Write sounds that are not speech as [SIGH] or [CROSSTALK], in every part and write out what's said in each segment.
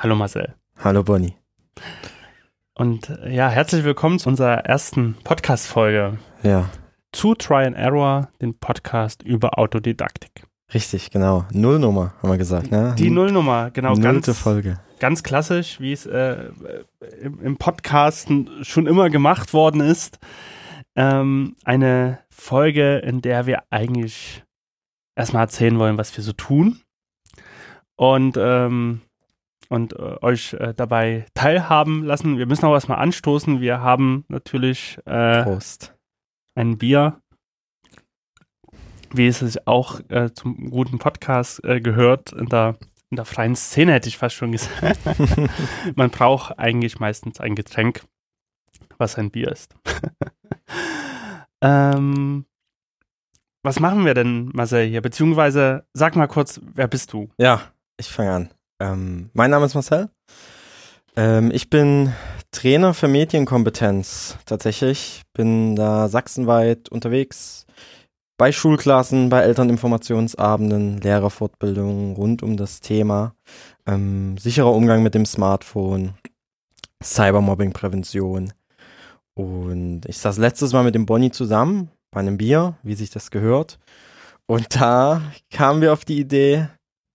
Hallo Marcel. Hallo Bonnie. Und äh, ja, herzlich willkommen zu unserer ersten Podcast-Folge. Ja. Zu Try and Error, den Podcast über Autodidaktik. Richtig, genau. Nullnummer, haben wir gesagt, ne? Die Nullnummer, genau. Nullte ganz, Folge. Ganz klassisch, wie es äh, im, im Podcast schon immer gemacht worden ist. Ähm, eine Folge, in der wir eigentlich erstmal erzählen wollen, was wir so tun. Und ähm, und äh, euch äh, dabei teilhaben lassen. Wir müssen auch erstmal anstoßen. Wir haben natürlich äh, Prost. ein Bier, wie es sich auch äh, zum guten Podcast äh, gehört, in der, in der freien Szene hätte ich fast schon gesagt. [LAUGHS] [LAUGHS] Man braucht eigentlich meistens ein Getränk, was ein Bier ist. [LAUGHS] ähm, was machen wir denn, Marcel, hier? Beziehungsweise sag mal kurz, wer bist du? Ja, ich fange an. Ähm, mein Name ist Marcel. Ähm, ich bin Trainer für Medienkompetenz tatsächlich. Bin da sachsenweit unterwegs bei Schulklassen, bei Elterninformationsabenden, Lehrerfortbildungen rund um das Thema ähm, sicherer Umgang mit dem Smartphone, Cybermobbing-Prävention. Und ich saß letztes Mal mit dem Bonnie zusammen bei einem Bier, wie sich das gehört. Und da kamen wir auf die Idee,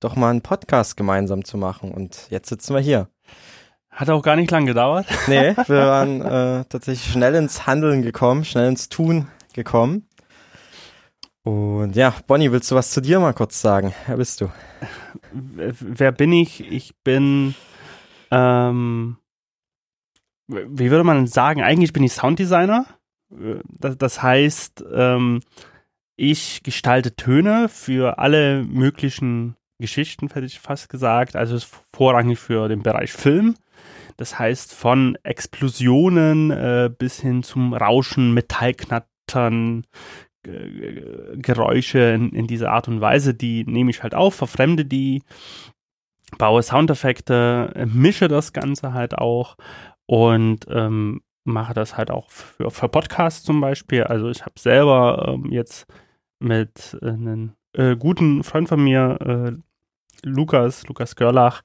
doch mal einen Podcast gemeinsam zu machen. Und jetzt sitzen wir hier. Hat auch gar nicht lang gedauert. [LAUGHS] Nee, wir [LAUGHS] waren äh, tatsächlich schnell ins Handeln gekommen, schnell ins Tun gekommen. Und ja, Bonnie, willst du was zu dir mal kurz sagen? Wer bist du? Wer bin ich? Ich bin, ähm, wie würde man sagen? Eigentlich bin ich Sounddesigner. Das, das heißt, ähm, ich gestalte Töne für alle möglichen Geschichten, hätte ich fast gesagt. Also ist vorrangig für den Bereich Film. Das heißt, von Explosionen äh, bis hin zum Rauschen, Metallknattern, Geräusche in, in dieser Art und Weise, die nehme ich halt auf, verfremde die, baue Soundeffekte, mische das Ganze halt auch und ähm, mache das halt auch für, für Podcasts zum Beispiel. Also ich habe selber ähm, jetzt mit äh, einem äh, guten Freund von mir, äh, Lukas, Lukas Görlach,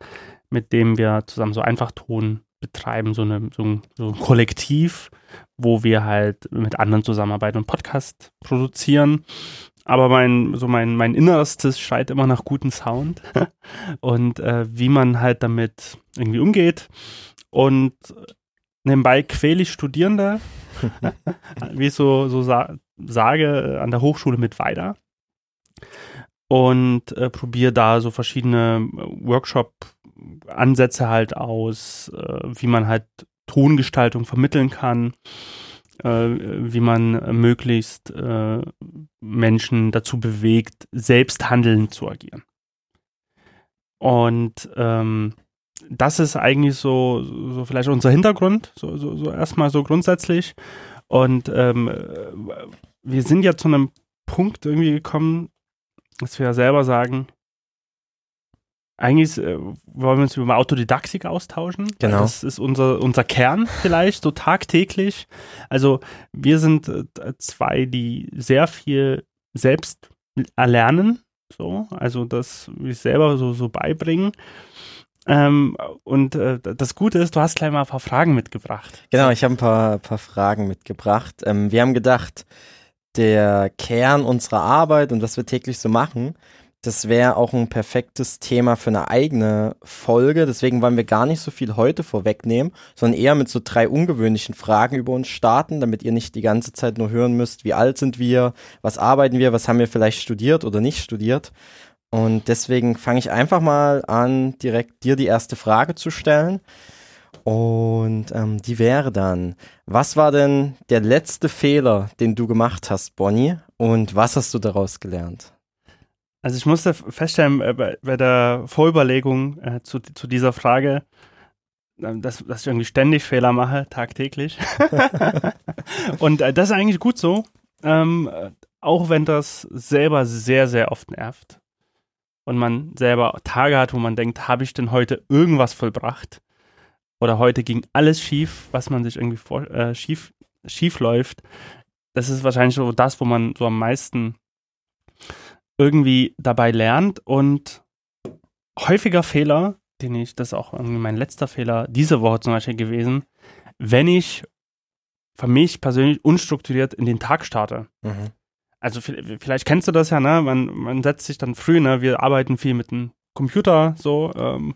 mit dem wir zusammen so einfach Ton betreiben, so, eine, so, ein, so ein Kollektiv, wo wir halt mit anderen zusammenarbeiten und Podcast produzieren. Aber mein, so mein, mein Innerstes schreit immer nach gutem Sound [LAUGHS] und äh, wie man halt damit irgendwie umgeht. Und nebenbei quäle ich Studierende, [LAUGHS] wie ich so, so sa sage, an der Hochschule mit weiter und äh, probiere da so verschiedene Workshop-Ansätze halt aus, äh, wie man halt Tongestaltung vermitteln kann, äh, wie man möglichst äh, Menschen dazu bewegt, selbst handelnd zu agieren. Und ähm, das ist eigentlich so, so vielleicht unser Hintergrund, so, so, so erstmal so grundsätzlich. Und ähm, wir sind ja zu einem Punkt irgendwie gekommen, dass wir ja selber sagen, eigentlich äh, wollen wir uns über Autodidaktik austauschen. Genau. Das ist unser, unser Kern vielleicht, so tagtäglich. Also wir sind äh, zwei, die sehr viel selbst erlernen, so, also das wir selber so, so beibringen. Ähm, und äh, das Gute ist, du hast gleich mal ein paar Fragen mitgebracht. Genau, ich habe ein paar, paar Fragen mitgebracht. Ähm, wir haben gedacht, der Kern unserer Arbeit und was wir täglich so machen, das wäre auch ein perfektes Thema für eine eigene Folge. Deswegen wollen wir gar nicht so viel heute vorwegnehmen, sondern eher mit so drei ungewöhnlichen Fragen über uns starten, damit ihr nicht die ganze Zeit nur hören müsst, wie alt sind wir, was arbeiten wir, was haben wir vielleicht studiert oder nicht studiert. Und deswegen fange ich einfach mal an, direkt dir die erste Frage zu stellen. Und ähm, die wäre dann, was war denn der letzte Fehler, den du gemacht hast, Bonnie? Und was hast du daraus gelernt? Also ich musste feststellen, äh, bei, bei, der Vorüberlegung äh, zu, zu dieser Frage, äh, dass, dass ich irgendwie ständig Fehler mache, tagtäglich. [LAUGHS] Und äh, das ist eigentlich gut so, ähm, auch wenn das selber sehr, sehr oft nervt. Und man selber Tage hat, wo man denkt, habe ich denn heute irgendwas vollbracht? Oder heute ging alles schief, was man sich irgendwie vor, äh, schief, schief läuft. Das ist wahrscheinlich so das, wo man so am meisten irgendwie dabei lernt und häufiger Fehler den ich, das ist auch irgendwie mein letzter Fehler diese Woche zum Beispiel gewesen, wenn ich für mich persönlich unstrukturiert in den Tag starte. Mhm. Also vielleicht kennst du das ja, ne? Man, man setzt sich dann früh, ne? Wir arbeiten viel mit dem Computer so ähm, äh,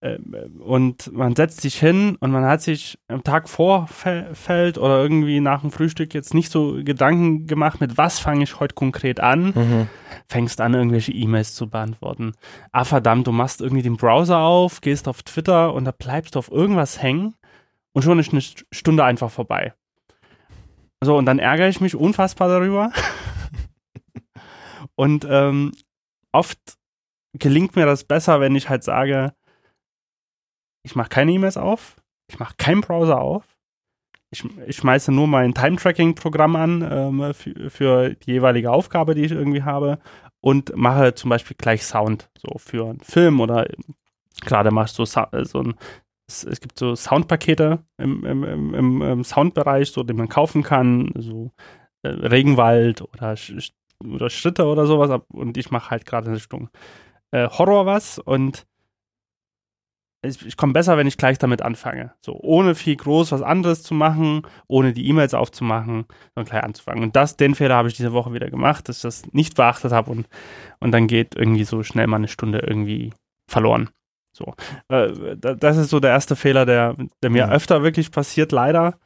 und man setzt sich hin und man hat sich am Tag vorfällt oder irgendwie nach dem Frühstück jetzt nicht so Gedanken gemacht, mit was fange ich heute konkret an. Mhm. Fängst an, irgendwelche E-Mails zu beantworten. Ah, verdammt, du machst irgendwie den Browser auf, gehst auf Twitter und da bleibst du auf irgendwas hängen und schon ist eine Stunde einfach vorbei. So, und dann ärgere ich mich unfassbar darüber. [LAUGHS] und ähm, oft gelingt mir das besser, wenn ich halt sage, ich mache keine E-Mails auf, ich mache keinen Browser auf, ich, ich schmeiße nur mein Time-Tracking-Programm an ähm, für, für, die jeweilige Aufgabe, die ich irgendwie habe und mache zum Beispiel gleich Sound, so für einen Film oder gerade machst du so, so ein es, es gibt so Soundpakete im, im, im, im, Soundbereich, so, die man kaufen kann, so äh, Regenwald oder, oder Schritte oder sowas. Und ich mache halt gerade eine Richtung äh, Horror was und ich, ich komme besser, wenn ich gleich damit anfange. So, ohne viel groß was anderes zu machen, ohne die E-Mails aufzumachen, sondern gleich anzufangen. Und das, den Fehler habe ich diese Woche wieder gemacht, dass ich das nicht beachtet habe und, und dann geht irgendwie so schnell mal eine Stunde irgendwie verloren. So, äh, das ist so der erste Fehler, der, der mir ja. öfter wirklich passiert, leider.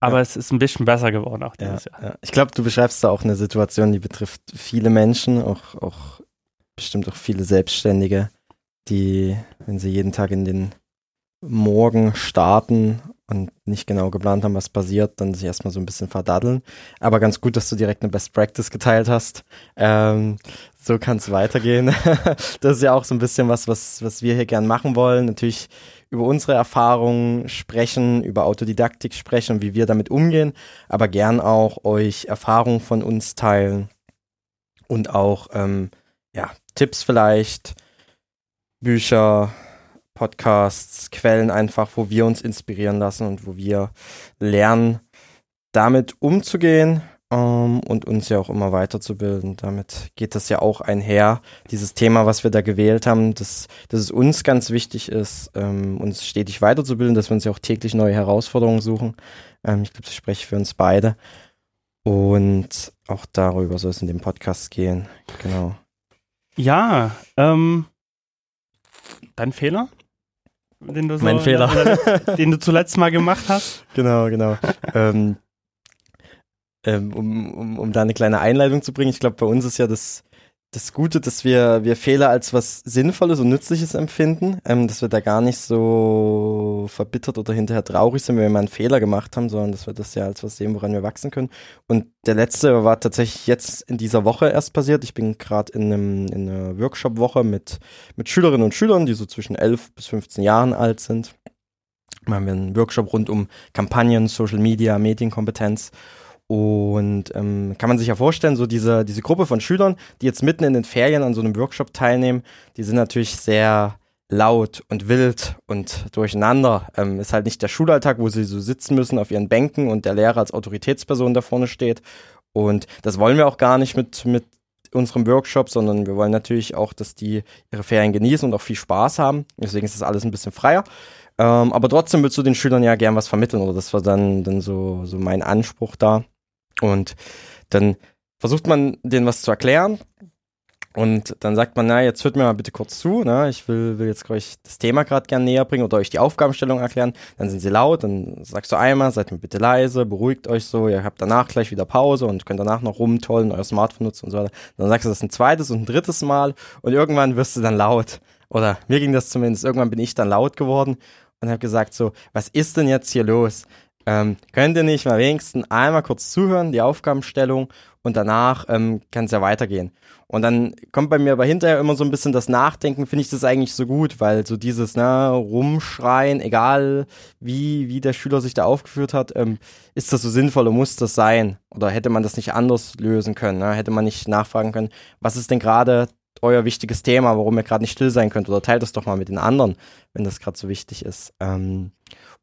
Aber ja. es ist ein bisschen besser geworden auch dieses ja, Jahr. Ich glaube, du beschreibst da auch eine Situation, die betrifft viele Menschen, auch, auch bestimmt auch viele Selbstständige, die, wenn sie jeden Tag in den Morgen starten und nicht genau geplant haben, was passiert, dann sich erstmal so ein bisschen verdaddeln. Aber ganz gut, dass du direkt eine Best Practice geteilt hast. Ähm, so kann es weitergehen. [LAUGHS] das ist ja auch so ein bisschen was, was, was wir hier gern machen wollen. Natürlich über unsere Erfahrungen sprechen, über Autodidaktik sprechen, wie wir damit umgehen, aber gern auch euch Erfahrungen von uns teilen und auch ähm, ja, Tipps vielleicht, Bücher, Podcasts, Quellen einfach, wo wir uns inspirieren lassen und wo wir lernen, damit umzugehen ähm, und uns ja auch immer weiterzubilden. Damit geht das ja auch einher. Dieses Thema, was wir da gewählt haben, dass, dass es uns ganz wichtig ist, ähm, uns stetig weiterzubilden, dass wir uns ja auch täglich neue Herausforderungen suchen. Ähm, ich glaube, das spreche für uns beide. Und auch darüber soll es in dem Podcast gehen. Genau. Ja, ähm, dein Fehler? Den du so, mein Fehler. den du zuletzt mal gemacht hast? [LAUGHS] Genau, genau. ähm, ähm, um, um, um da eine kleine Einleitung zu bringen, ich glaube, bei uns ist ja das, das Gute, dass wir, wir Fehler als was Sinnvolles und Nützliches empfinden, ähm, dass wir da gar nicht so verbittert oder hinterher traurig sind, wenn wir mal einen Fehler gemacht haben, sondern dass wir das ja als was sehen, woran wir wachsen können. Und der letzte war tatsächlich jetzt in dieser Woche erst passiert. Ich bin gerade in, in einer Workshop-Woche mit, mit Schülerinnen und Schülern, die so zwischen 11 bis 15 Jahren alt sind. Da haben wir einen Workshop rund um Kampagnen, Social Media, Medienkompetenz. Und ähm, kann man sich ja vorstellen, so diese, diese Gruppe von Schülern, die jetzt mitten in den Ferien an so einem Workshop teilnehmen, die sind natürlich sehr laut und wild und durcheinander. Ähm, ist halt nicht der Schulalltag, wo sie so sitzen müssen auf ihren Bänken und der Lehrer als Autoritätsperson da vorne steht. Und das wollen wir auch gar nicht mit, mit unserem Workshop, sondern wir wollen natürlich auch, dass die ihre Ferien genießen und auch viel Spaß haben. Deswegen ist das alles ein bisschen freier. Ähm, aber trotzdem willst du den Schülern ja gern was vermitteln oder das war dann, dann so, so mein Anspruch da. Und dann versucht man denen was zu erklären. Und dann sagt man, na, jetzt hört mir mal bitte kurz zu, ne? ich will, will jetzt euch das Thema gerade gern näher bringen oder euch die Aufgabenstellung erklären. Dann sind sie laut, dann sagst du einmal, seid mir bitte leise, beruhigt euch so, ihr habt danach gleich wieder Pause und könnt danach noch rumtollen, euer Smartphone nutzen und so weiter. Dann sagst du das ein zweites und ein drittes Mal und irgendwann wirst du dann laut. Oder mir ging das zumindest, irgendwann bin ich dann laut geworden und habe gesagt so, was ist denn jetzt hier los? Ähm, könnt ihr nicht mal wenigstens einmal kurz zuhören, die Aufgabenstellung und danach ähm, kann es ja weitergehen. Und dann kommt bei mir aber hinterher immer so ein bisschen das Nachdenken, finde ich das eigentlich so gut, weil so dieses, ne, rumschreien, egal wie, wie der Schüler sich da aufgeführt hat, ähm, ist das so sinnvoll und muss das sein? Oder hätte man das nicht anders lösen können? Ne? Hätte man nicht nachfragen können, was ist denn gerade euer wichtiges Thema, warum ihr gerade nicht still sein könnt? Oder teilt das doch mal mit den anderen, wenn das gerade so wichtig ist. Ähm,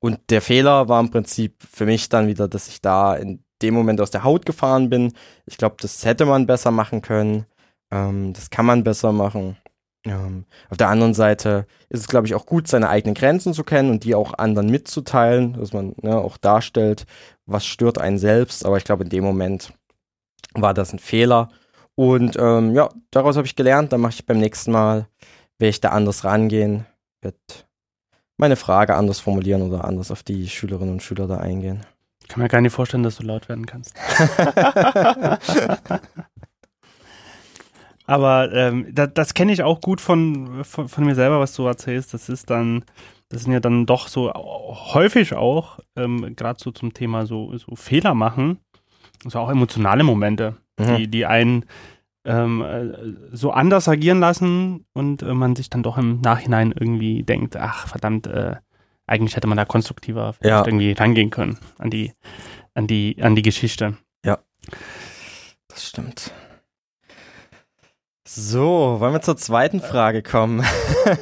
und der Fehler war im Prinzip für mich dann wieder, dass ich da in dem Moment aus der Haut gefahren bin. Ich glaube, das hätte man besser machen können. Ähm, das kann man besser machen. Ähm, auf der anderen Seite ist es, glaube ich, auch gut, seine eigenen Grenzen zu kennen und die auch anderen mitzuteilen, dass man ne, auch darstellt, was stört einen selbst. Aber ich glaube, in dem Moment war das ein Fehler. Und ähm, ja, daraus habe ich gelernt. Dann mache ich beim nächsten Mal, werde ich da anders rangehen, werde meine Frage anders formulieren oder anders auf die Schülerinnen und Schüler da eingehen. Ich kann mir gar nicht vorstellen, dass du laut werden kannst. [LAUGHS] Aber ähm, das, das kenne ich auch gut von, von, von, mir selber, was du erzählst. Das ist dann, das sind ja dann doch so häufig auch, ähm, gerade so zum Thema so, so Fehler machen, also auch emotionale Momente, mhm. die, die einen ähm, äh, so anders agieren lassen und äh, man sich dann doch im Nachhinein irgendwie denkt, ach verdammt, äh, eigentlich hätte man da konstruktiver ja. irgendwie rangehen können an die, an die, an die Geschichte. Ja. Das stimmt. So, wollen wir zur zweiten Frage kommen? [LAUGHS]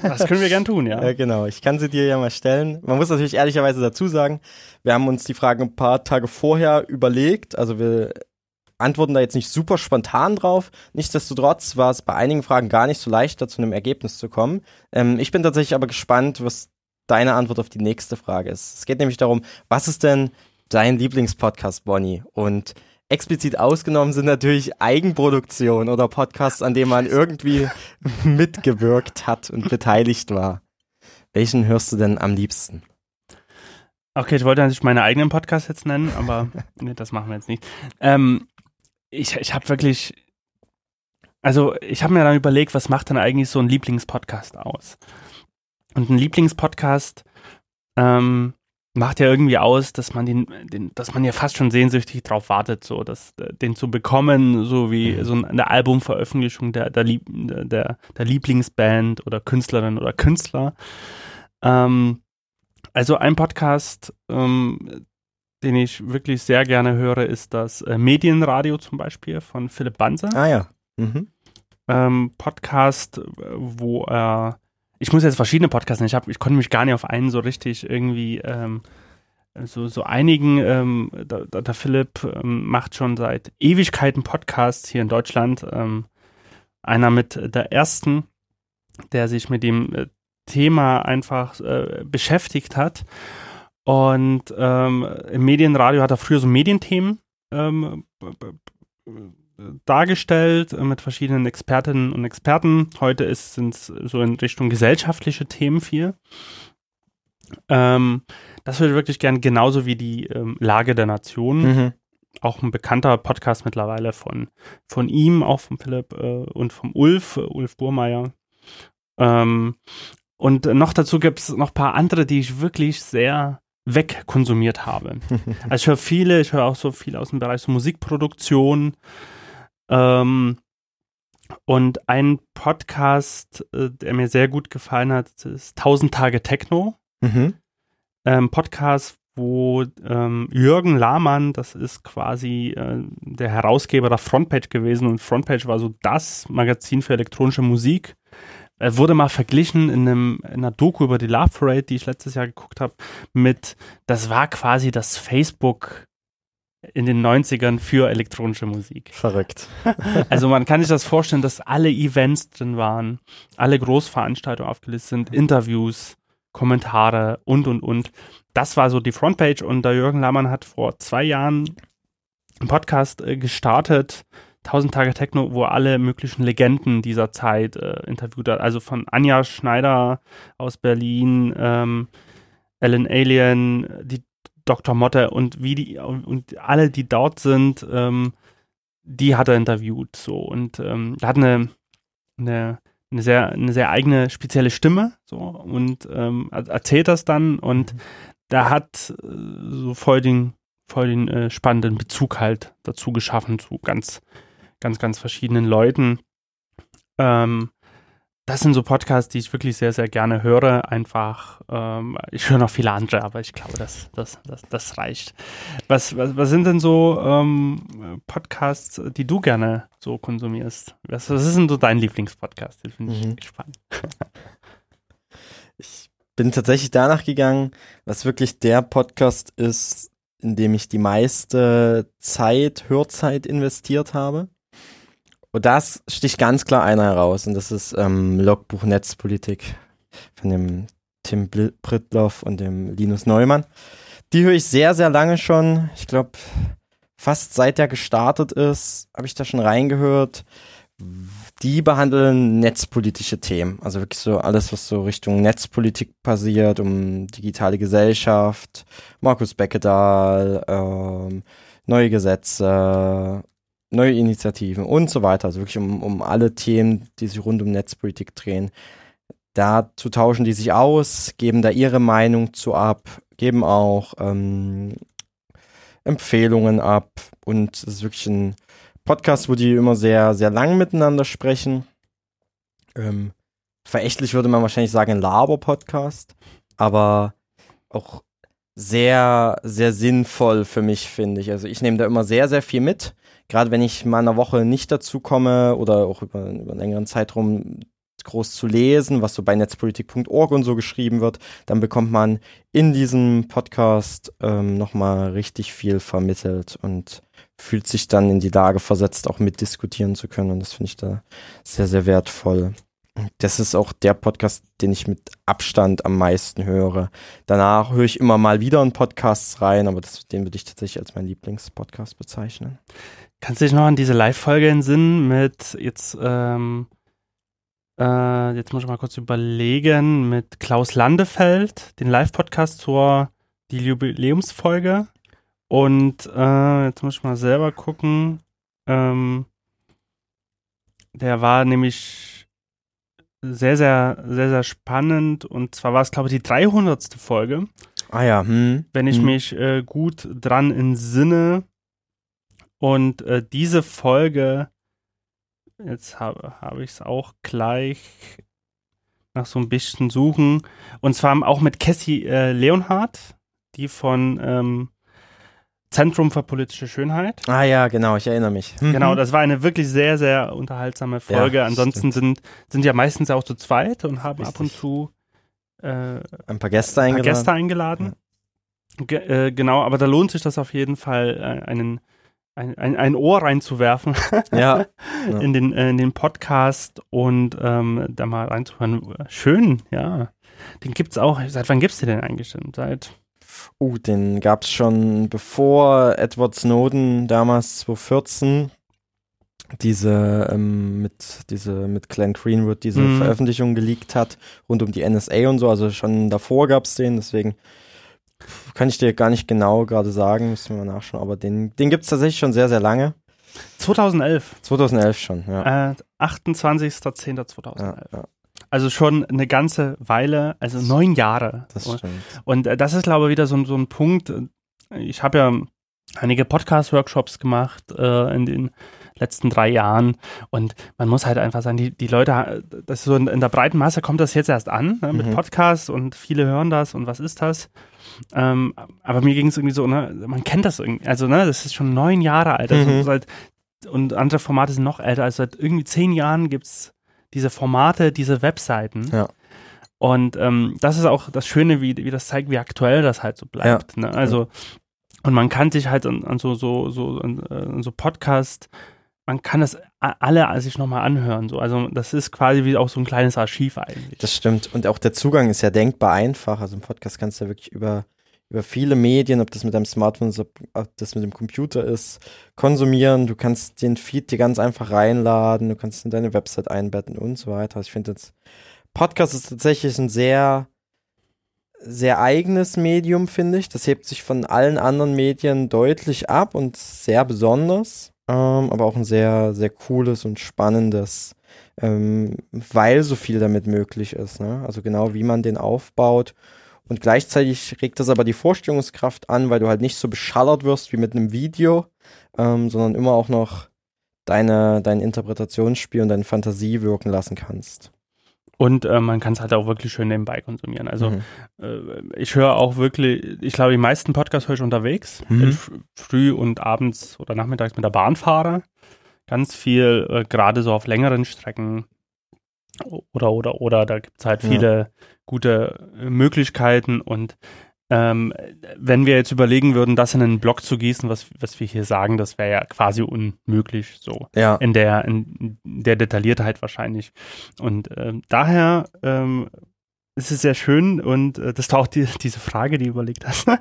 Das können wir gern tun, ja. ja. Genau, ich kann sie dir ja mal stellen. Man muss natürlich ehrlicherweise dazu sagen, wir haben uns die Fragen ein paar Tage vorher überlegt. Also wir antworten da jetzt nicht super spontan drauf. Nichtsdestotrotz war es bei einigen Fragen gar nicht so leicht, da zu einem Ergebnis zu kommen. Ähm, ich bin tatsächlich aber gespannt, was deine Antwort auf die nächste Frage ist. Es geht nämlich darum, was ist denn dein Lieblingspodcast, Bonnie? Und explizit ausgenommen sind natürlich Eigenproduktionen oder Podcasts, an denen man [LAUGHS] irgendwie mitgewirkt hat und beteiligt war. Welchen hörst du denn am liebsten? Okay, ich wollte natürlich meine eigenen Podcasts jetzt nennen, aber [LAUGHS] nee, das machen wir jetzt nicht. Ähm, ich ich habe wirklich, also ich habe mir dann überlegt, was macht denn eigentlich so ein Lieblingspodcast aus? Und ein Lieblingspodcast ähm, macht ja irgendwie aus, dass man den, den, dass man ja fast schon sehnsüchtig drauf wartet, so, dass, äh, den zu bekommen, so wie mhm. so eine Albumveröffentlichung der, der, Lieb, der, der Lieblingsband oder Künstlerin oder Künstler. Ähm, also ein Podcast, ähm, den ich wirklich sehr gerne höre, ist das äh, Medienradio zum Beispiel von Philipp Banzer. Ah ja. Mhm. Ähm, Podcast, wo er ich muss jetzt verschiedene Podcasts nennen. Ich, hab, ich konnte mich gar nicht auf einen so richtig irgendwie ähm, so, so einigen. Ähm, der, der Philipp ähm, macht schon seit Ewigkeiten Podcasts hier in Deutschland. Ähm, einer mit der ersten, der sich mit dem äh, Thema einfach äh, beschäftigt hat. Und ähm, im Medienradio hat er früher so Medienthemen ähm, dargestellt äh, mit verschiedenen Expertinnen und Experten. Heute sind es so in Richtung gesellschaftliche Themen viel. Ähm, das würde ich wirklich gern, genauso wie die ähm, Lage der Nation. Mhm. Auch ein bekannter Podcast mittlerweile von, von ihm, auch von Philipp äh, und vom Ulf, äh, Ulf Burmeier. Ähm, und noch dazu gibt es noch ein paar andere, die ich wirklich sehr wegkonsumiert habe. [LAUGHS] also ich höre viele, ich höre auch so viel aus dem Bereich so Musikproduktion, ähm, und ein Podcast, äh, der mir sehr gut gefallen hat, ist 1000 Tage Techno. Mhm. Ähm, Podcast, wo ähm, Jürgen Lahmann, das ist quasi äh, der Herausgeber der Frontpage gewesen und Frontpage war so das Magazin für elektronische Musik. Er wurde mal verglichen in, einem, in einer Doku über die Love Parade, die ich letztes Jahr geguckt habe, mit, das war quasi das Facebook in den 90ern für elektronische Musik. Verrückt. [LAUGHS] also man kann sich das vorstellen, dass alle Events drin waren, alle Großveranstaltungen aufgelistet sind, Interviews, Kommentare und, und, und. Das war so die Frontpage und der Jürgen Lammann hat vor zwei Jahren einen Podcast äh, gestartet, 1000 Tage Techno, wo alle möglichen Legenden dieser Zeit äh, interviewt hat. Also von Anja Schneider aus Berlin, ähm, Ellen Alien, die Dr. Motte und wie die und alle, die dort sind, ähm, die hat er interviewt so und ähm, hat eine, eine, eine sehr eine sehr eigene spezielle Stimme so und ähm, erzählt das dann und mhm. da hat äh, so voll den voll den äh, spannenden Bezug halt dazu geschaffen zu ganz ganz ganz verschiedenen Leuten. Ähm, das sind so Podcasts, die ich wirklich sehr, sehr gerne höre. Einfach, ähm, ich höre noch viele andere, aber ich glaube, das, das, das, das reicht. Was, was, was sind denn so ähm, Podcasts, die du gerne so konsumierst? Was, was ist denn so dein Lieblingspodcast? Den finde ich mhm. spannend. Ich bin tatsächlich danach gegangen, was wirklich der Podcast ist, in dem ich die meiste Zeit, Hörzeit investiert habe. Und das sticht ganz klar einer heraus und das ist ähm, Logbuch Netzpolitik von dem Tim Brittloff und dem Linus Neumann. Die höre ich sehr, sehr lange schon. Ich glaube, fast seit der gestartet ist, habe ich da schon reingehört. Die behandeln netzpolitische Themen. Also wirklich so alles, was so Richtung Netzpolitik passiert, um digitale Gesellschaft, Markus Beckedahl, ähm, neue Gesetze, neue Initiativen und so weiter. Also wirklich um, um alle Themen, die sich rund um Netzpolitik drehen. Dazu tauschen die sich aus, geben da ihre Meinung zu ab, geben auch ähm, Empfehlungen ab und es ist wirklich ein Podcast, wo die immer sehr, sehr lang miteinander sprechen. Ähm, verächtlich würde man wahrscheinlich sagen, ein Laber-Podcast, aber auch sehr, sehr sinnvoll für mich, finde ich. Also ich nehme da immer sehr, sehr viel mit. Gerade wenn ich mal eine Woche nicht dazu komme oder auch über, über einen längeren Zeitraum groß zu lesen, was so bei netzpolitik.org und so geschrieben wird, dann bekommt man in diesem Podcast ähm, nochmal richtig viel vermittelt und fühlt sich dann in die Lage versetzt, auch mitdiskutieren zu können. Und das finde ich da sehr, sehr wertvoll. Das ist auch der Podcast, den ich mit Abstand am meisten höre. Danach höre ich immer mal wieder in Podcasts rein, aber das, den würde ich tatsächlich als mein Lieblingspodcast bezeichnen. Kannst du dich noch an diese Live-Folge entsinnen mit jetzt, ähm, äh, jetzt muss ich mal kurz überlegen, mit Klaus Landefeld, den Live-Podcast zur die Jubiläumsfolge. Und äh, jetzt muss ich mal selber gucken. Ähm, der war nämlich sehr, sehr, sehr, sehr spannend. Und zwar war es, glaube ich, die 300. Folge. Ah ja. Hm. Wenn ich hm. mich äh, gut dran entsinne. Und äh, diese Folge, jetzt habe hab ich es auch gleich nach so ein bisschen suchen. Und zwar auch mit Cassie äh, Leonhardt, die von ähm, Zentrum für politische Schönheit. Ah ja, genau, ich erinnere mich. Mhm. Genau, das war eine wirklich sehr, sehr unterhaltsame Folge. Ja, Ansonsten sind, sind ja meistens auch zu zweit und haben Richtig. ab und zu äh, ein paar Gäste eingeladen. Paar Gäste eingeladen. Ja. Ge äh, genau, aber da lohnt sich das auf jeden Fall, äh, einen, ein, ein, ein Ohr reinzuwerfen [LAUGHS] ja. [LAUGHS] ja. in, den, äh, in den Podcast und ähm, da mal reinzuhören. Schön, ja. Den gibt's auch. Seit wann gibt's den denn eigentlich? Seit Uh, den gab es schon bevor Edward Snowden damals 2014 diese ähm, mit diese mit Glenn Greenwood diese mhm. Veröffentlichung geleakt hat rund um die NSA und so. Also schon davor gab es den, deswegen kann ich dir gar nicht genau gerade sagen, müssen wir mal nachschauen. Aber den den gibt es tatsächlich schon sehr sehr lange. 2011. 2011 schon, ja. Äh, 28.10.2011. Ja, ja. Also schon eine ganze Weile, also neun Jahre. Das stimmt. Und äh, das ist, glaube ich, wieder so, so ein Punkt. Ich habe ja einige Podcast-Workshops gemacht äh, in den letzten drei Jahren und man muss halt einfach sagen, die, die Leute, das so in, in der breiten Masse kommt das jetzt erst an ne, mit mhm. Podcasts und viele hören das und was ist das? Ähm, aber mir ging es irgendwie so, ne, man kennt das irgendwie, also ne, das ist schon neun Jahre alt also mhm. seit, und andere Formate sind noch älter, also seit irgendwie zehn Jahren gibt es diese Formate, diese Webseiten. Ja. Und ähm, das ist auch das Schöne, wie, wie das zeigt, wie aktuell das halt so bleibt. Ja. Ne? Also, und man kann sich halt an, an so, so, so, an, an so Podcast, man kann das alle sich nochmal anhören. So. Also das ist quasi wie auch so ein kleines Archiv eigentlich. Das stimmt. Und auch der Zugang ist ja denkbar einfach. Also im Podcast kannst du ja wirklich über über viele Medien, ob das mit deinem Smartphone ist, ob das mit dem Computer ist, konsumieren. Du kannst den Feed dir ganz einfach reinladen, du kannst in deine Website einbetten und so weiter. Also ich finde jetzt, Podcast ist tatsächlich ein sehr, sehr eigenes Medium, finde ich. Das hebt sich von allen anderen Medien deutlich ab und sehr besonders, ähm, aber auch ein sehr, sehr cooles und spannendes, ähm, weil so viel damit möglich ist. Ne? Also genau wie man den aufbaut und gleichzeitig regt das aber die Vorstellungskraft an, weil du halt nicht so beschallert wirst wie mit einem Video, ähm, sondern immer auch noch deine, dein Interpretationsspiel und deine Fantasie wirken lassen kannst. Und äh, man kann es halt auch wirklich schön nebenbei konsumieren. Also mhm. äh, ich höre auch wirklich, ich glaube, die meisten Podcasts höre ich unterwegs, mhm. früh und abends oder nachmittags mit der Bahn fahre. Ganz viel, äh, gerade so auf längeren Strecken oder oder oder, da gibt es halt viele ja gute äh, Möglichkeiten und ähm, wenn wir jetzt überlegen würden, das in einen Block zu gießen, was, was wir hier sagen, das wäre ja quasi unmöglich, so Ja. in der in der Detailliertheit wahrscheinlich. Und ähm, daher ähm, ist es sehr schön und äh, das ist auch die, diese Frage, die du überlegt hast. [LAUGHS]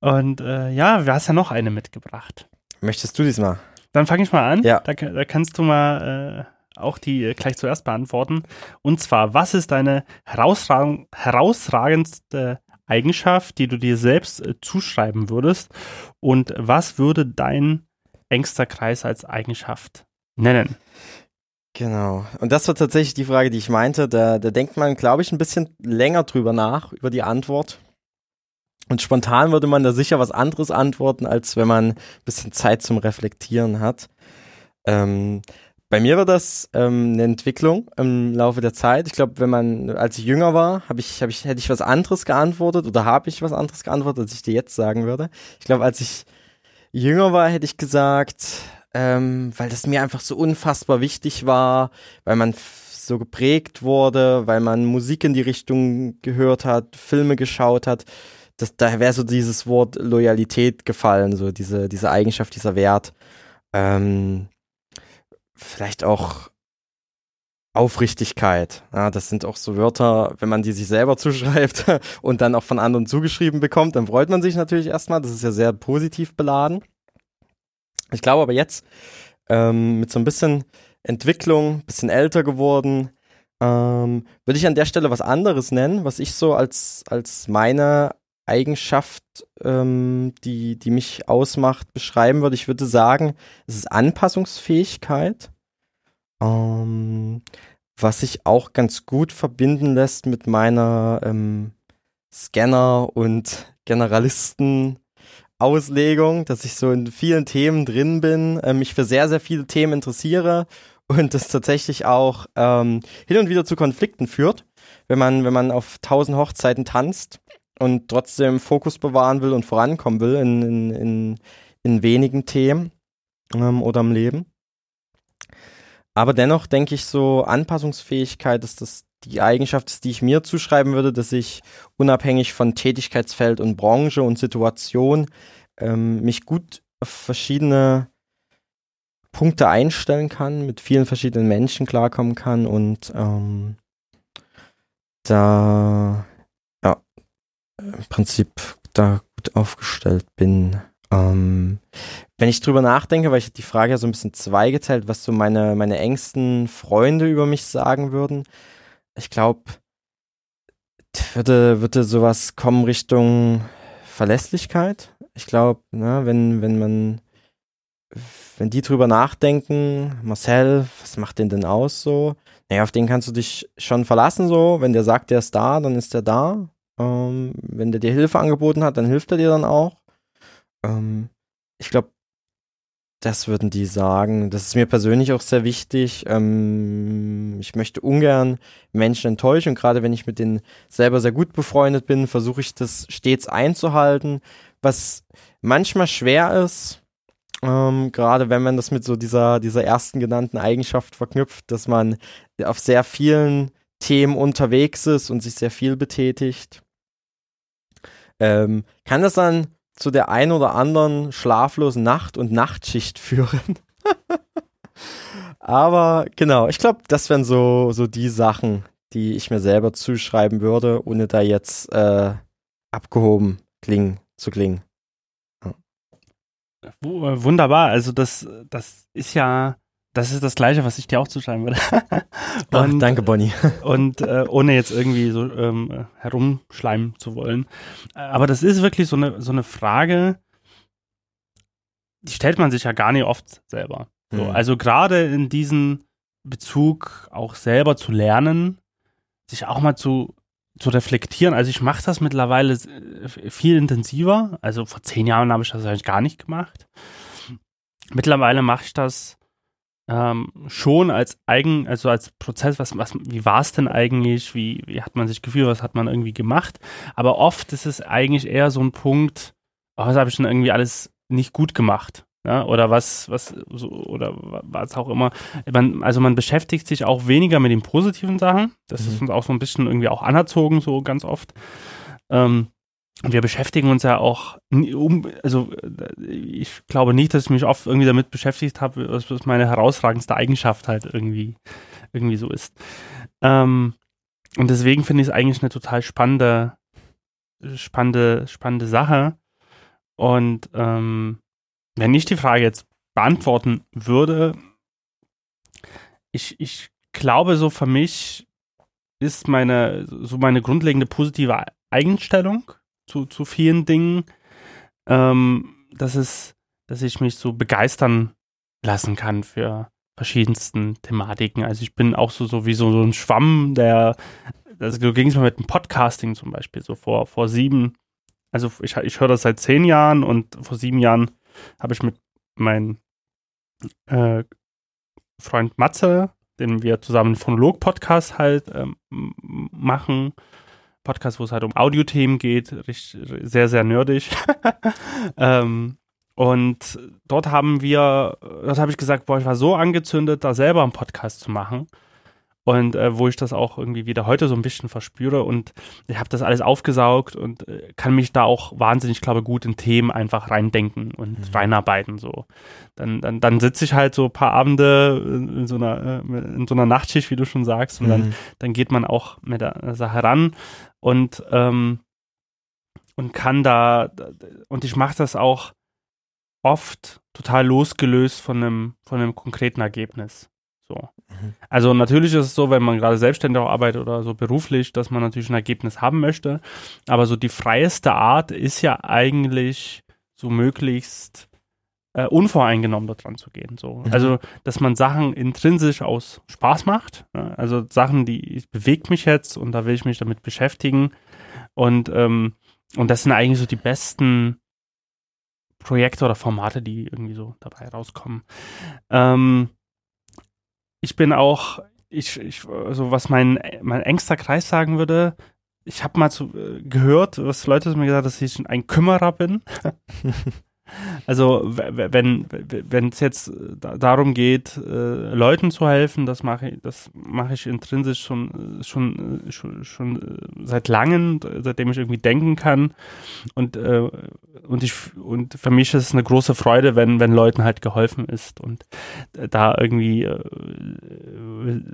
und äh, ja, du hast ja noch eine mitgebracht. Möchtest du diesmal? Dann fange ich mal an. Ja. Da, da kannst du mal äh, auch die äh, gleich zuerst beantworten. Und zwar, was ist deine herausragend, herausragendste Eigenschaft, die du dir selbst äh, zuschreiben würdest? Und was würde dein engster Kreis als Eigenschaft nennen? Genau. Und das war tatsächlich die Frage, die ich meinte. Da, da denkt man, glaube ich, ein bisschen länger drüber nach, über die Antwort. Und spontan würde man da sicher was anderes antworten, als wenn man ein bisschen Zeit zum Reflektieren hat. Ähm, bei mir war das ähm, eine Entwicklung im Laufe der Zeit. Ich glaube, wenn man, als ich jünger war, habe ich, hab ich, hätte ich was anderes geantwortet oder habe ich was anderes geantwortet, als ich dir jetzt sagen würde. Ich glaube, als ich jünger war, hätte ich gesagt, ähm, weil das mir einfach so unfassbar wichtig war, weil man so geprägt wurde, weil man Musik in die Richtung gehört hat, Filme geschaut hat. Das, da wäre so dieses Wort Loyalität gefallen, so diese, diese Eigenschaft, dieser Wert. Ähm, vielleicht auch Aufrichtigkeit. Ja, das sind auch so Wörter, wenn man die sich selber [LAUGHS] zuschreibt und dann auch von anderen zugeschrieben bekommt, dann freut man sich natürlich erstmal. Das ist ja sehr positiv beladen. Ich glaube aber jetzt, ähm, mit so ein bisschen Entwicklung, bisschen älter geworden, ähm, würde ich an der Stelle was anderes nennen, was ich so als, als meine Eigenschaft, ähm, die, die mich ausmacht, beschreiben würde. Ich würde sagen, es ist Anpassungsfähigkeit, ähm, was sich auch ganz gut verbinden lässt mit meiner ähm, Scanner- und Generalisten- Auslegung, dass ich so in vielen Themen drin bin, äh, mich für sehr, sehr viele Themen interessiere und das tatsächlich auch ähm, hin und wieder zu Konflikten führt, wenn man, wenn man auf tausend Hochzeiten tanzt und trotzdem Fokus bewahren will und vorankommen will in, in, in, in wenigen Themen ähm, oder im Leben. Aber dennoch denke ich so, Anpassungsfähigkeit ist das die Eigenschaft die ich mir zuschreiben würde, dass ich unabhängig von Tätigkeitsfeld und Branche und Situation ähm, mich gut auf verschiedene Punkte einstellen kann, mit vielen verschiedenen Menschen klarkommen kann und ähm, da im Prinzip da gut aufgestellt bin. Ähm, wenn ich drüber nachdenke, weil ich die Frage ja so ein bisschen zweigeteilt, was so meine, meine engsten Freunde über mich sagen würden, ich glaube, würde, würde sowas kommen Richtung Verlässlichkeit. Ich glaube, ne, wenn, wenn man, wenn die drüber nachdenken, Marcel, was macht den denn aus so? Naja, auf den kannst du dich schon verlassen so. Wenn der sagt, der ist da, dann ist der da. Ähm, wenn der dir Hilfe angeboten hat, dann hilft er dir dann auch. Ähm, ich glaube, das würden die sagen. Das ist mir persönlich auch sehr wichtig. Ähm, ich möchte ungern Menschen enttäuschen. Und gerade wenn ich mit denen selber sehr gut befreundet bin, versuche ich das stets einzuhalten. Was manchmal schwer ist, ähm, gerade wenn man das mit so dieser, dieser ersten genannten Eigenschaft verknüpft, dass man auf sehr vielen Themen unterwegs ist und sich sehr viel betätigt, ähm, kann das dann zu der ein oder anderen schlaflosen Nacht und Nachtschicht führen. [LAUGHS] Aber genau, ich glaube, das wären so, so die Sachen, die ich mir selber zuschreiben würde, ohne da jetzt äh, abgehoben klingen zu klingen. W- äh, Wunderbar, also das, das ist ja, das ist das Gleiche, was ich dir auch zuschreiben würde. [LAUGHS] Und, danke, Bonnie. und äh, ohne jetzt irgendwie so ähm, äh, herumschleimen zu wollen. Äh, Aber das ist wirklich so eine, so eine Frage, die stellt man sich ja gar nicht oft selber. So, Mhm. Also gerade in diesem Bezug auch selber zu lernen, sich auch mal zu, zu reflektieren. Also ich mache das mittlerweile äh, viel intensiver. Also vor zehn Jahren habe ich das eigentlich gar nicht gemacht. Mittlerweile mache ich das ähm, schon als eigen, also als Prozess, was, was, wie war es denn eigentlich, wie, wie hat man sich gefühlt, was hat man irgendwie gemacht. Aber oft ist es eigentlich eher so ein Punkt, oh, was habe ich denn irgendwie alles nicht gut gemacht. Ja, oder was, was, so, oder was auch immer. Man, also man beschäftigt sich auch weniger mit den positiven Sachen. Das mhm. ist uns auch so ein bisschen irgendwie auch anerzogen, so ganz oft. Ähm, wir beschäftigen uns ja auch, um, also ich glaube nicht, dass ich mich oft irgendwie damit beschäftigt habe, was meine herausragendste Eigenschaft halt irgendwie, irgendwie so ist. Ähm, und deswegen finde ich es eigentlich eine total spannende, spannende, spannende Sache. Und ähm, wenn ich die Frage jetzt beantworten würde, ich, ich glaube, so für mich ist meine, so meine grundlegende positive Einstellung zu, zu vielen Dingen, ähm, dass es, dass ich mich so begeistern lassen kann für verschiedensten Thematiken. Also ich bin auch so, so wie so, so ein Schwamm, der, also so ging es mir mit dem Podcasting zum Beispiel, so vor, vor sieben, also ich, ich höre das seit zehn Jahren und vor sieben Jahren habe ich mit meinem äh, Freund Matze, den wir zusammen einen Phonolog-Podcast halt ähm, machen. Podcast, wo es halt um Audiothemen geht, richtig, sehr, sehr nerdig. [LAUGHS] ähm, und dort haben wir, dort habe ich gesagt, boah, ich war so angezündet, da selber einen Podcast zu machen und äh, wo ich das auch irgendwie wieder heute so ein bisschen verspüre und ich habe das alles aufgesaugt und äh, kann mich da auch wahnsinnig, glaube gut in Themen einfach reindenken und mhm. reinarbeiten so. Dann, dann, dann sitze ich halt so ein paar Abende in so einer, äh, in so einer Nachtschicht, wie du schon sagst, und mhm. dann, dann geht man auch mit der Sache ran und ähm, und kann da und ich mache das auch oft total losgelöst von einem von einem konkreten Ergebnis. So. Mhm. Also natürlich ist es so, wenn man gerade selbstständig arbeitet oder so beruflich, dass man natürlich ein Ergebnis haben möchte. Aber so die freieste Art ist ja eigentlich so möglichst äh, unvoreingenommen dran zu gehen. So. Mhm. Also, dass man Sachen intrinsisch aus Spaß macht. Ne? Also Sachen, die bewegt mich jetzt und da will ich mich damit beschäftigen. Und, ähm, und das sind eigentlich so die besten Projekte oder Formate, die irgendwie so dabei rauskommen. Ähm, ich bin auch, ich, ich, also was mein, mein engster Kreis sagen würde, ich habe mal zu, äh, gehört, was Leute mir gesagt haben, dass ich ein Kümmerer bin. [LAUGHS] Also wenn wenn es jetzt äh, darum geht, äh, Leuten zu helfen, das mache ich das mache ich intrinsisch schon schon äh, schon, schon äh, seit langem, seitdem ich irgendwie denken kann. Und äh, und ich und für mich ist es eine große Freude, wenn wenn Leuten halt geholfen ist und da irgendwie äh,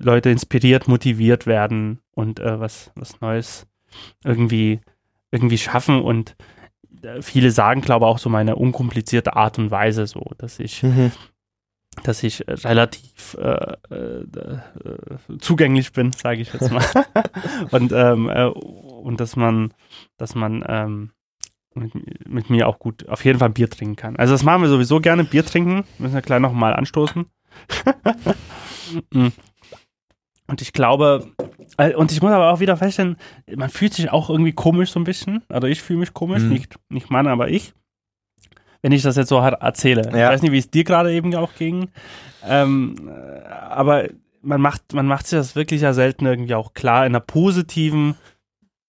Leute inspiriert, motiviert werden und was was Neues irgendwie irgendwie schaffen. Und viele sagen, glaube ich, auch so meine unkomplizierte Art und Weise so, dass ich, mhm. dass ich relativ äh, äh, zugänglich bin, sage ich jetzt mal. [LAUGHS] und, ähm, äh, und dass man, dass man ähm, mit, mit, mir auch gut auf jeden Fall Bier trinken kann. Also das machen wir sowieso gerne, Bier trinken. Müssen wir gleich nochmal anstoßen. [LAUGHS] Und ich glaube, äh, und ich muss aber auch wieder feststellen, man fühlt sich auch irgendwie komisch so ein bisschen. Also ich fühle mich komisch, mhm. nicht, nicht Mann, aber ich. Wenn ich das jetzt so erzähle. Ja. Ich weiß nicht, wie es dir gerade eben auch ging. Ähm, aber man macht, man macht sich das wirklich ja selten irgendwie auch klar in einer positiven,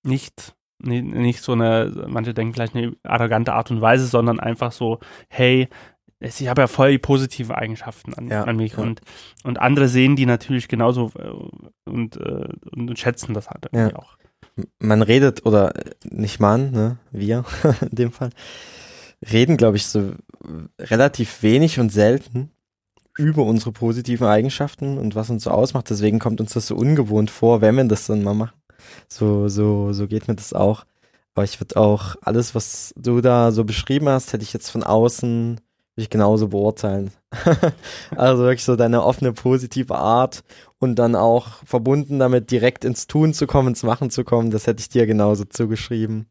nicht, nicht, nicht so eine, manche denken vielleicht eine arrogante Art und Weise, sondern einfach so, hey, ich habe ja voll die positiven Eigenschaften an, ja, an mich ja. und, und andere sehen die natürlich genauso äh, und, äh, und schätzen das halt ja. auch. Man redet, oder nicht man, ne, wir [LAUGHS] in dem Fall, reden, glaube ich, so relativ wenig und selten über unsere positiven Eigenschaften und was uns so ausmacht. Deswegen kommt uns das so ungewohnt vor, wenn wir das dann mal machen. So, so, so geht mir das auch. Aber ich würde auch alles, was du da so beschrieben hast, hätte ich jetzt von außen ich genauso beurteilen. [LAUGHS] also wirklich so deine offene, positive Art und dann auch verbunden damit direkt ins Tun zu kommen, ins Machen zu kommen, das hätte ich dir genauso zugeschrieben.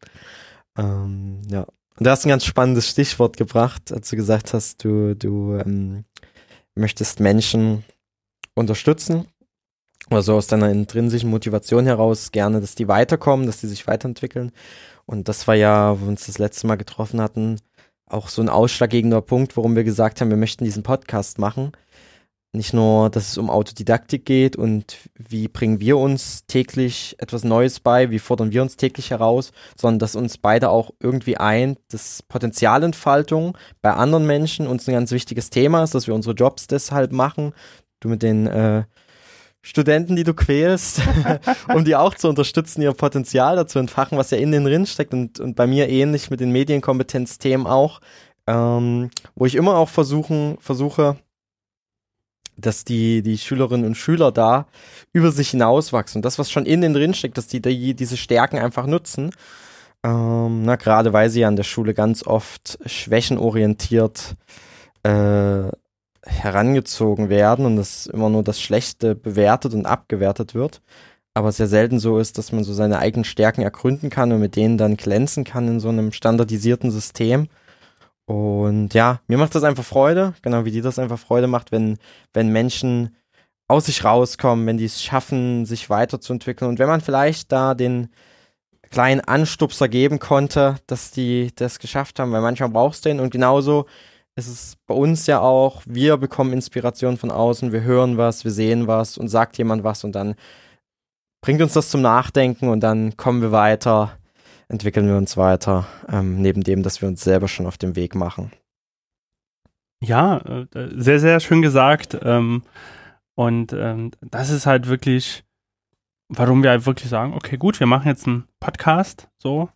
Ähm, ja. Und du hast ein ganz spannendes Stichwort gebracht, als du gesagt hast, du, du ähm, möchtest Menschen unterstützen oder so aus deiner intrinsischen Motivation heraus gerne, dass die weiterkommen, dass die sich weiterentwickeln. Und das war ja, wo wir uns das letzte Mal getroffen hatten, auch so ein ausschlaggebender Punkt, warum wir gesagt haben, wir möchten diesen Podcast machen. nicht nur, dass es um Autodidaktik geht und wie bringen wir uns täglich etwas Neues bei, wie fordern wir uns täglich heraus, sondern dass uns beide auch irgendwie ein, dass Potenzialentfaltung bei anderen Menschen uns ein ganz wichtiges Thema ist, dass wir unsere Jobs deshalb machen. Du mit den äh, Studenten, die du quälst, [LAUGHS] [LAUGHS] um die auch zu unterstützen, ihr Potenzial dazu entfachen, was ja in den drin steckt und, und bei mir ähnlich mit den Medienkompetenzthemen auch, ähm, wo ich immer auch versuchen, versuche, dass die, die Schülerinnen und Schüler da über sich hinauswachsen. Und das, was schon in den drin steckt, dass die, die diese Stärken einfach nutzen. Ähm, na, gerade weil sie an der Schule ganz oft schwächenorientiert äh, herangezogen werden und es immer nur das Schlechte bewertet und abgewertet wird. Aber es ja selten so ist, dass man so seine eigenen Stärken ergründen kann und mit denen dann glänzen kann in so einem standardisierten System. Und ja, mir macht das einfach Freude, genau wie dir das einfach Freude macht, wenn, wenn Menschen aus sich rauskommen, wenn die es schaffen, sich weiterzuentwickeln und wenn man vielleicht da den kleinen Anstupser geben konnte, dass die das geschafft haben, weil manchmal brauchst du den und genauso ist es bei uns ja auch, wir bekommen Inspiration von außen, wir hören was, wir sehen was und sagt jemand was und dann bringt uns das zum Nachdenken und dann kommen wir weiter, entwickeln wir uns weiter, ähm, neben dem, dass wir uns selber schon auf dem Weg machen. Ja, äh, sehr, sehr schön gesagt. Ähm, und ähm, das ist halt wirklich, warum wir halt wirklich sagen, okay, gut, wir machen jetzt einen Podcast, so,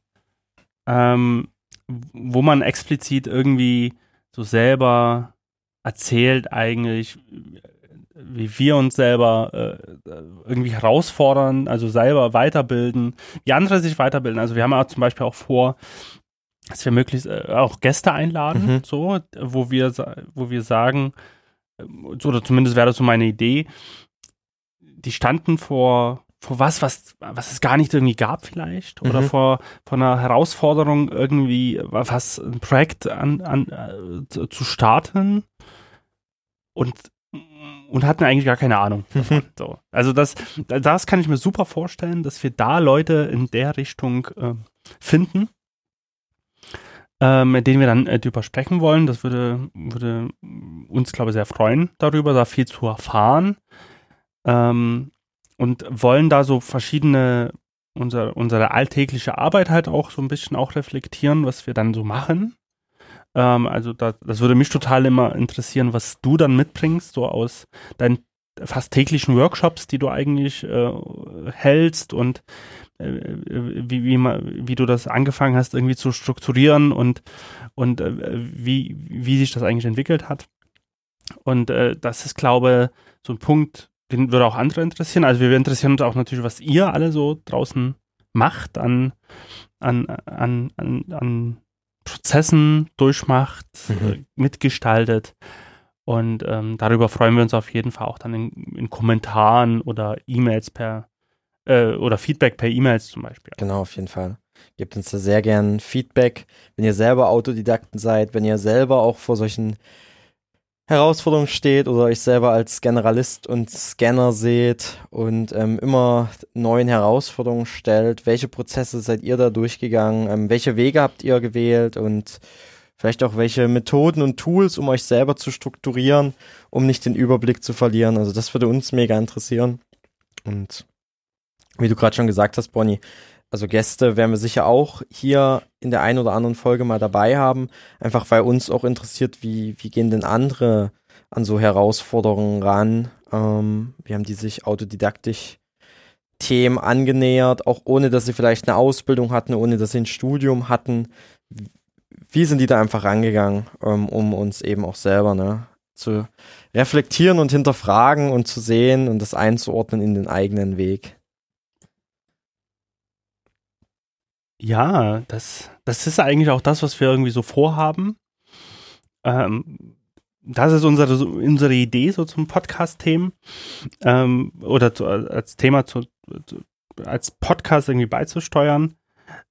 ähm, wo man explizit irgendwie so selber erzählt eigentlich, wie wir uns selber äh, irgendwie herausfordern, also selber weiterbilden, wie andere sich weiterbilden. Also wir haben auch zum Beispiel auch vor, dass wir möglichst äh, auch Gäste einladen, mhm. so, wo wir, wo wir sagen, äh, oder zumindest wäre das so meine Idee, die standen vor vor was, was, was es gar nicht irgendwie gab vielleicht oder mhm. vor, vor einer Herausforderung irgendwie was, ein Projekt an, an, äh, zu starten und, und hatten eigentlich gar keine Ahnung. Mhm. So. Also das, das kann ich mir super vorstellen, dass wir da Leute in der Richtung äh, finden, äh, mit denen wir dann äh, drüber sprechen wollen. Das würde, würde uns, glaube ich, sehr freuen, darüber, da viel zu erfahren. Ähm, und wollen da so verschiedene, unser, unsere alltägliche Arbeit halt auch so ein bisschen auch reflektieren, was wir dann so machen. Ähm, also da, das würde mich total immer interessieren, was du dann mitbringst, so aus deinen fast täglichen Workshops, die du eigentlich äh, hältst und äh, wie, wie, wie du das angefangen hast, irgendwie zu strukturieren und, und äh, wie, wie sich das eigentlich entwickelt hat. Und äh, das ist, glaube ich, so ein Punkt, den würde auch andere interessieren. Also wir interessieren uns auch natürlich, was ihr alle so draußen macht an, an, an, an, an Prozessen durchmacht, mhm. mitgestaltet. Und ähm, darüber freuen wir uns auf jeden Fall auch dann in, in Kommentaren oder E-Mails per äh, oder Feedback per E-Mails zum Beispiel. Genau, auf jeden Fall. Gebt uns da sehr gern Feedback, wenn ihr selber Autodidakten seid, wenn ihr selber auch vor solchen Herausforderung steht oder euch selber als Generalist und Scanner seht und ähm, immer neuen Herausforderungen stellt. Welche Prozesse seid ihr da durchgegangen? Ähm, welche Wege habt ihr gewählt und vielleicht auch welche Methoden und Tools, um euch selber zu strukturieren, um nicht den Überblick zu verlieren? Also das würde uns mega interessieren. Und wie du gerade schon gesagt hast, Bonnie, also Gäste werden wir sicher auch hier in der einen oder anderen Folge mal dabei haben, einfach weil uns auch interessiert, wie, wie gehen denn andere an so Herausforderungen ran. Ähm, wir haben die sich autodidaktisch Themen angenähert, auch ohne dass sie vielleicht eine Ausbildung hatten, ohne dass sie ein Studium hatten. Wie sind die da einfach rangegangen, ähm, um uns eben auch selber ne, zu reflektieren und hinterfragen und zu sehen und das einzuordnen in den eigenen Weg? Ja, das, das ist eigentlich auch das, was wir irgendwie so vorhaben. Ähm, das ist unsere, unsere Idee so zum Podcast-Themen ähm, oder zu, als Thema zu, zu, als Podcast irgendwie beizusteuern.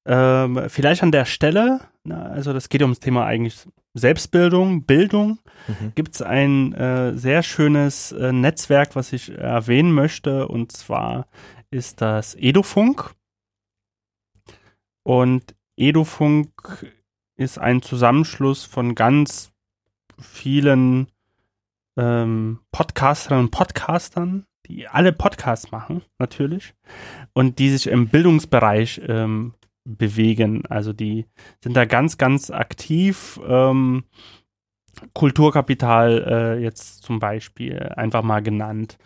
Ähm, vielleicht an der Stelle, na, also das geht ums Thema eigentlich Selbstbildung, Bildung, mhm. gibt es ein äh, sehr schönes äh, Netzwerk, was ich erwähnen möchte, und zwar ist das Edufunk. Und Edufunk ist ein Zusammenschluss von ganz vielen ähm, Podcasterinnen und Podcastern, die alle Podcasts machen, natürlich, und die sich im Bildungsbereich ähm, bewegen. Also die sind da ganz, ganz aktiv. Ähm, Kulturkapital äh, jetzt zum Beispiel einfach mal genannt.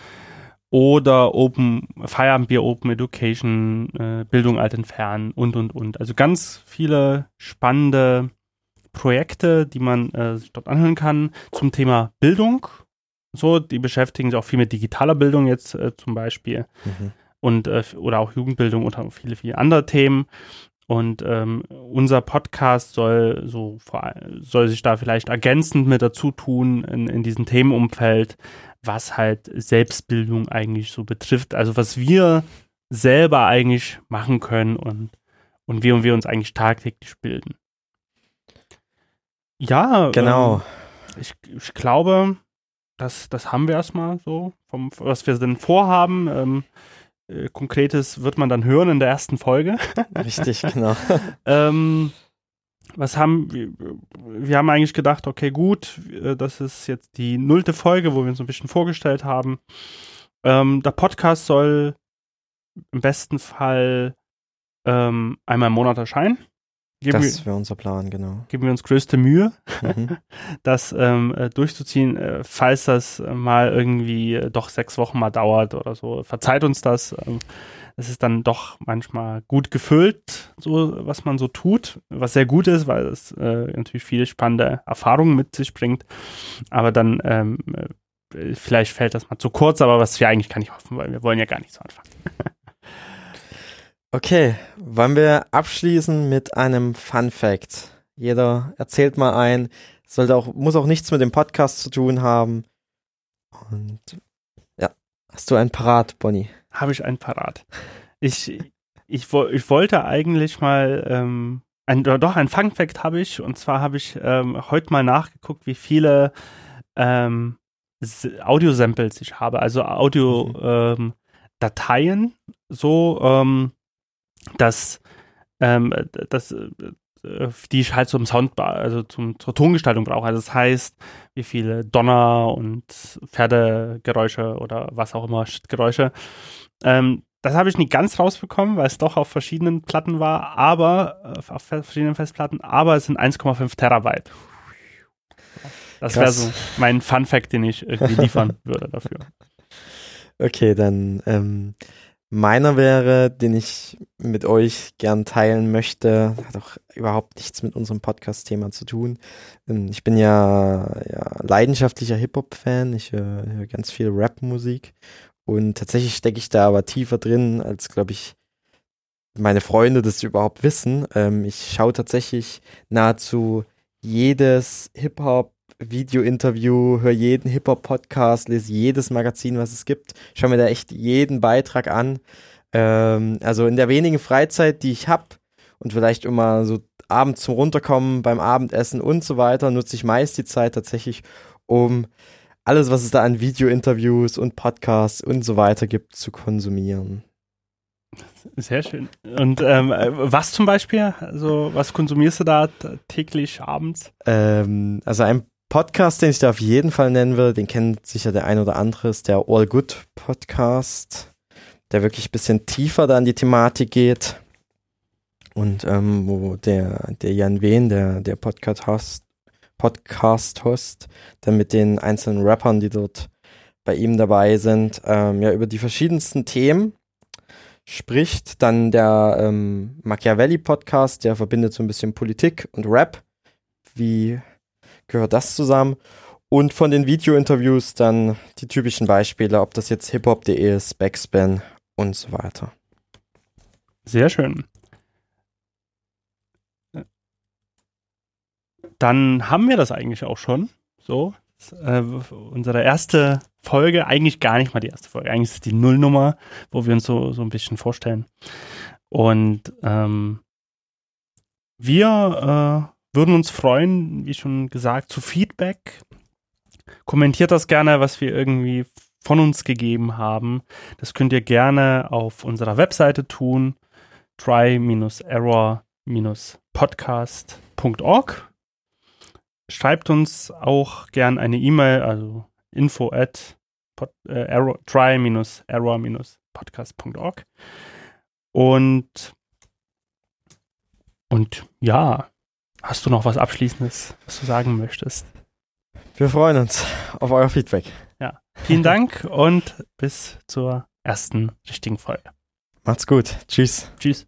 Oder Open, Feierabendbier Open Education, äh, Bildung alt entfernen und, und, und. Also ganz viele spannende Projekte, die man äh, sich dort anhören kann zum Thema Bildung. So, die beschäftigen sich auch viel mit digitaler Bildung jetzt äh, zum Beispiel. Mhm. Und, äh, oder auch Jugendbildung und viele, viele andere Themen. Und ähm, unser Podcast soll so soll sich da vielleicht ergänzend mit dazu tun in, in diesem Themenumfeld, was halt Selbstbildung eigentlich so betrifft. Also was wir selber eigentlich machen können und, und wie und wir uns eigentlich tagtäglich bilden. Ja, genau. Ähm, ich, ich glaube, das, das haben wir erstmal so, vom, was wir denn vorhaben. Ähm, äh, Konkretes wird man dann hören in der ersten Folge. [LAUGHS] Richtig, genau. [LAUGHS] ähm, was haben wir, wir haben eigentlich gedacht, okay, gut, äh, das ist jetzt die nullte Folge, wo wir uns ein bisschen vorgestellt haben. Ähm, der Podcast soll im besten Fall ähm, einmal im Monat erscheinen. Geben das wäre unser Plan, genau. Geben wir uns größte Mühe, mhm. [LAUGHS] das ähm, äh, durchzuziehen, äh, falls das mal irgendwie äh, doch sechs Wochen mal dauert oder so. Verzeiht uns das. Ähm, es ist dann doch manchmal gut gefüllt, so was man so tut, was sehr gut ist, weil es äh, natürlich viele spannende Erfahrungen mit sich bringt. Aber dann ähm, äh, vielleicht fällt das mal zu kurz, aber was wir eigentlich gar nicht hoffen, weil wir wollen ja gar nicht so anfangen. [LAUGHS] Okay, wollen wir abschließen mit einem Fun Fact? Jeder erzählt mal ein, sollte auch, muss auch nichts mit dem Podcast zu tun haben. Und ja, hast du einen parat, Bonnie? Habe ich einen parat. Ich, ich, ich wollte eigentlich mal, ähm, ein, doch, ein Fun Fact habe ich, und zwar habe ich ähm, heute mal nachgeguckt, wie viele ähm, Audio-Samples ich habe, also Audio-Dateien, mhm. ähm, so, ähm, dass, ähm, dass äh, die ich halt zum Sound, also zum, zur Tongestaltung brauche. Also das heißt, wie viele Donner und Pferdegeräusche oder was auch immer, Geräusche. Ähm, das habe ich nicht ganz rausbekommen, weil es doch auf verschiedenen Platten war, aber äh, auf verschiedenen Festplatten, aber es sind 1,5 Terabyte. Das wäre so mein Fun Fact, den ich irgendwie liefern [LAUGHS] würde dafür. Okay, dann ähm, Meiner wäre, den ich mit euch gern teilen möchte, hat auch überhaupt nichts mit unserem Podcast-Thema zu tun. Ähm, ich bin ja, ja leidenschaftlicher Hip-Hop-Fan. Ich höre hör ganz viel Rap-Musik. Und tatsächlich stecke ich da aber tiefer drin, als, glaube ich, meine Freunde das überhaupt wissen. Ähm, ich schaue tatsächlich nahezu jedes Hip-Hop Video-Interview, höre jeden Hip-Hop-Podcast, lese jedes Magazin, was es gibt, schaue mir da echt jeden Beitrag an. Ähm, also in der wenigen Freizeit, die ich habe und vielleicht immer so abends zum Runterkommen, beim Abendessen und so weiter, nutze ich meist die Zeit tatsächlich, um alles, was es da an Video-Interviews und Podcasts und so weiter gibt, zu konsumieren. Sehr schön. Und ähm, was zum Beispiel? Also, was konsumierst du da täglich abends? Ähm, also ein Podcast, den ich da auf jeden Fall nennen will, den kennt sicher der ein oder andere, ist der All Good Podcast, der wirklich ein bisschen tiefer da in die Thematik geht. Und ähm, wo der, der Jan Wehn, der, der Podcast-Host, Podcast-Host, dann mit den einzelnen Rappern, die dort bei ihm dabei sind, ähm, ja, über die verschiedensten Themen spricht. Dann der ähm, Machiavelli-Podcast, der verbindet so ein bisschen Politik und Rap. Wie gehört das zusammen. Und von den Video-Interviews dann die typischen Beispiele, ob das jetzt hiphop.de ist, Backspin und so weiter. Sehr schön. Dann haben wir das eigentlich auch schon. So, äh, unsere erste Folge, eigentlich gar nicht mal die erste Folge, eigentlich ist es die Nullnummer, wo wir uns so, so ein bisschen vorstellen. Und ähm, wir äh, würden uns freuen, wie schon gesagt, zu Feedback. Kommentiert das gerne, was wir irgendwie von uns gegeben haben. Das könnt ihr gerne auf unserer Webseite tun. try-error-podcast.org. Schreibt uns auch gerne eine E-Mail, also info at äh, try-error-podcast.org. Und, und ja, hast du noch was Abschließendes, was du sagen möchtest? Wir freuen uns auf euer Feedback. Ja, vielen Dank und bis zur ersten richtigen Folge. Macht's gut. Tschüss. Tschüss.